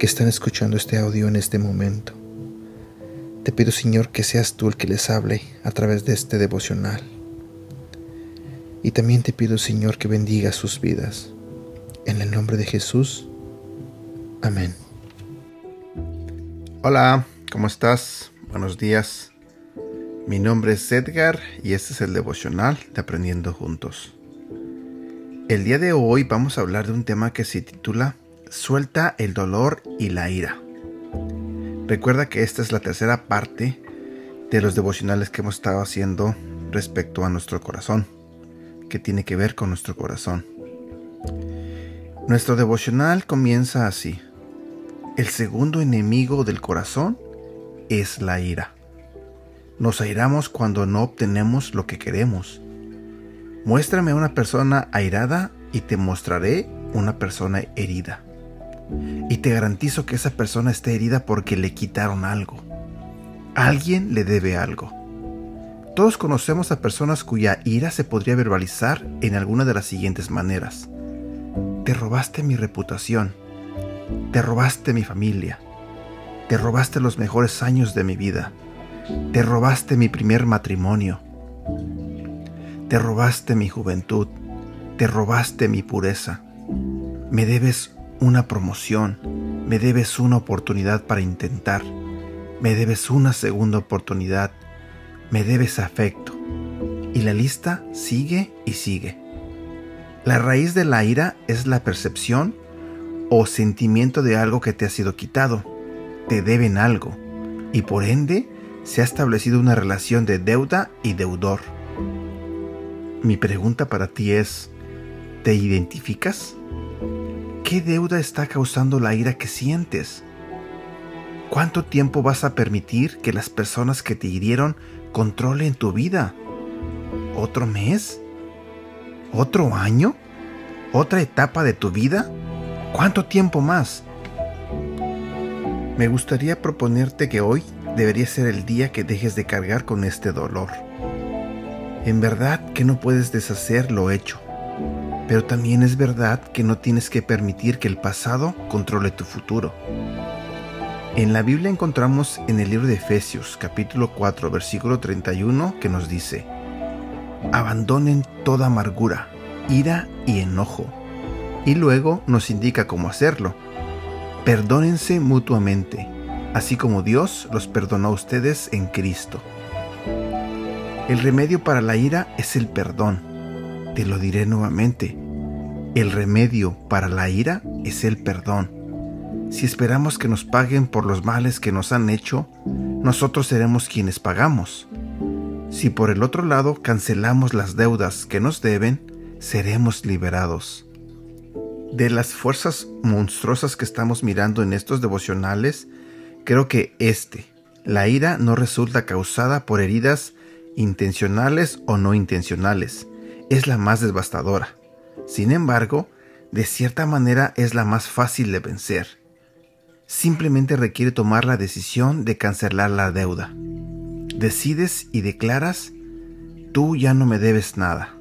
que están escuchando este audio en este momento. Te pido, Señor, que seas tú el que les hable a través de este devocional. Y también te pido, Señor, que bendiga sus vidas. En el nombre de Jesús. Amén. Hola, ¿cómo estás? Buenos días. Mi nombre es Edgar y este es el devocional de Aprendiendo Juntos. El día de hoy vamos a hablar de un tema que se titula Suelta el dolor y la ira. Recuerda que esta es la tercera parte de los devocionales que hemos estado haciendo respecto a nuestro corazón, que tiene que ver con nuestro corazón. Nuestro devocional comienza así. El segundo enemigo del corazón es la ira. Nos airamos cuando no obtenemos lo que queremos. Muéstrame a una persona airada y te mostraré una persona herida. Y te garantizo que esa persona está herida porque le quitaron algo. Alguien le debe algo. Todos conocemos a personas cuya ira se podría verbalizar en alguna de las siguientes maneras. Te robaste mi reputación. Te robaste mi familia. Te robaste los mejores años de mi vida. Te robaste mi primer matrimonio. Te robaste mi juventud. Te robaste mi pureza. Me debes una promoción. Me debes una oportunidad para intentar. Me debes una segunda oportunidad. Me debes afecto. Y la lista sigue y sigue. La raíz de la ira es la percepción o sentimiento de algo que te ha sido quitado te deben algo y por ende se ha establecido una relación de deuda y deudor. Mi pregunta para ti es, ¿te identificas? ¿Qué deuda está causando la ira que sientes? ¿Cuánto tiempo vas a permitir que las personas que te hirieron controlen tu vida? ¿Otro mes? ¿Otro año? ¿Otra etapa de tu vida? ¿Cuánto tiempo más? Me gustaría proponerte que hoy debería ser el día que dejes de cargar con este dolor. En verdad que no puedes deshacer lo hecho, pero también es verdad que no tienes que permitir que el pasado controle tu futuro. En la Biblia encontramos en el libro de Efesios capítulo 4 versículo 31 que nos dice, abandonen toda amargura, ira y enojo. Y luego nos indica cómo hacerlo Perdónense mutuamente, así como Dios los perdonó a ustedes en Cristo. El remedio para la ira es el perdón. Te lo diré nuevamente. El remedio para la ira es el perdón. Si esperamos que nos paguen por los males que nos han hecho, nosotros seremos quienes pagamos. Si por el otro lado cancelamos las deudas que nos deben, seremos liberados. De las fuerzas monstruosas que estamos mirando en estos devocionales, creo que este, la ira no resulta causada por heridas intencionales o no intencionales, es la más devastadora. Sin embargo, de cierta manera es la más fácil de vencer. Simplemente requiere tomar la decisión de cancelar la deuda. Decides y declaras, tú ya no me debes nada.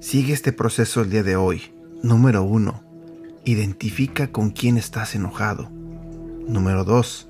Sigue este proceso el día de hoy Número 1. Identifica con quién estás enojado. Número 2.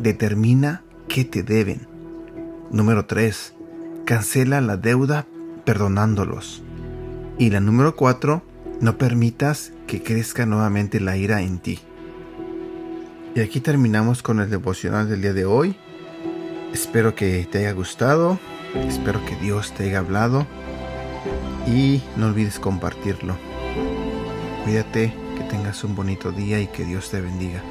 Determina qué te deben. Número 3. Cancela la deuda perdonándolos. Y la número 4. No permitas que crezca nuevamente la ira en ti. Y aquí terminamos con el devocional del día de hoy. Espero que te haya gustado. Espero que Dios te haya hablado. Y no olvides compartirlo. Cuídate, que tengas un bonito día y que Dios te bendiga.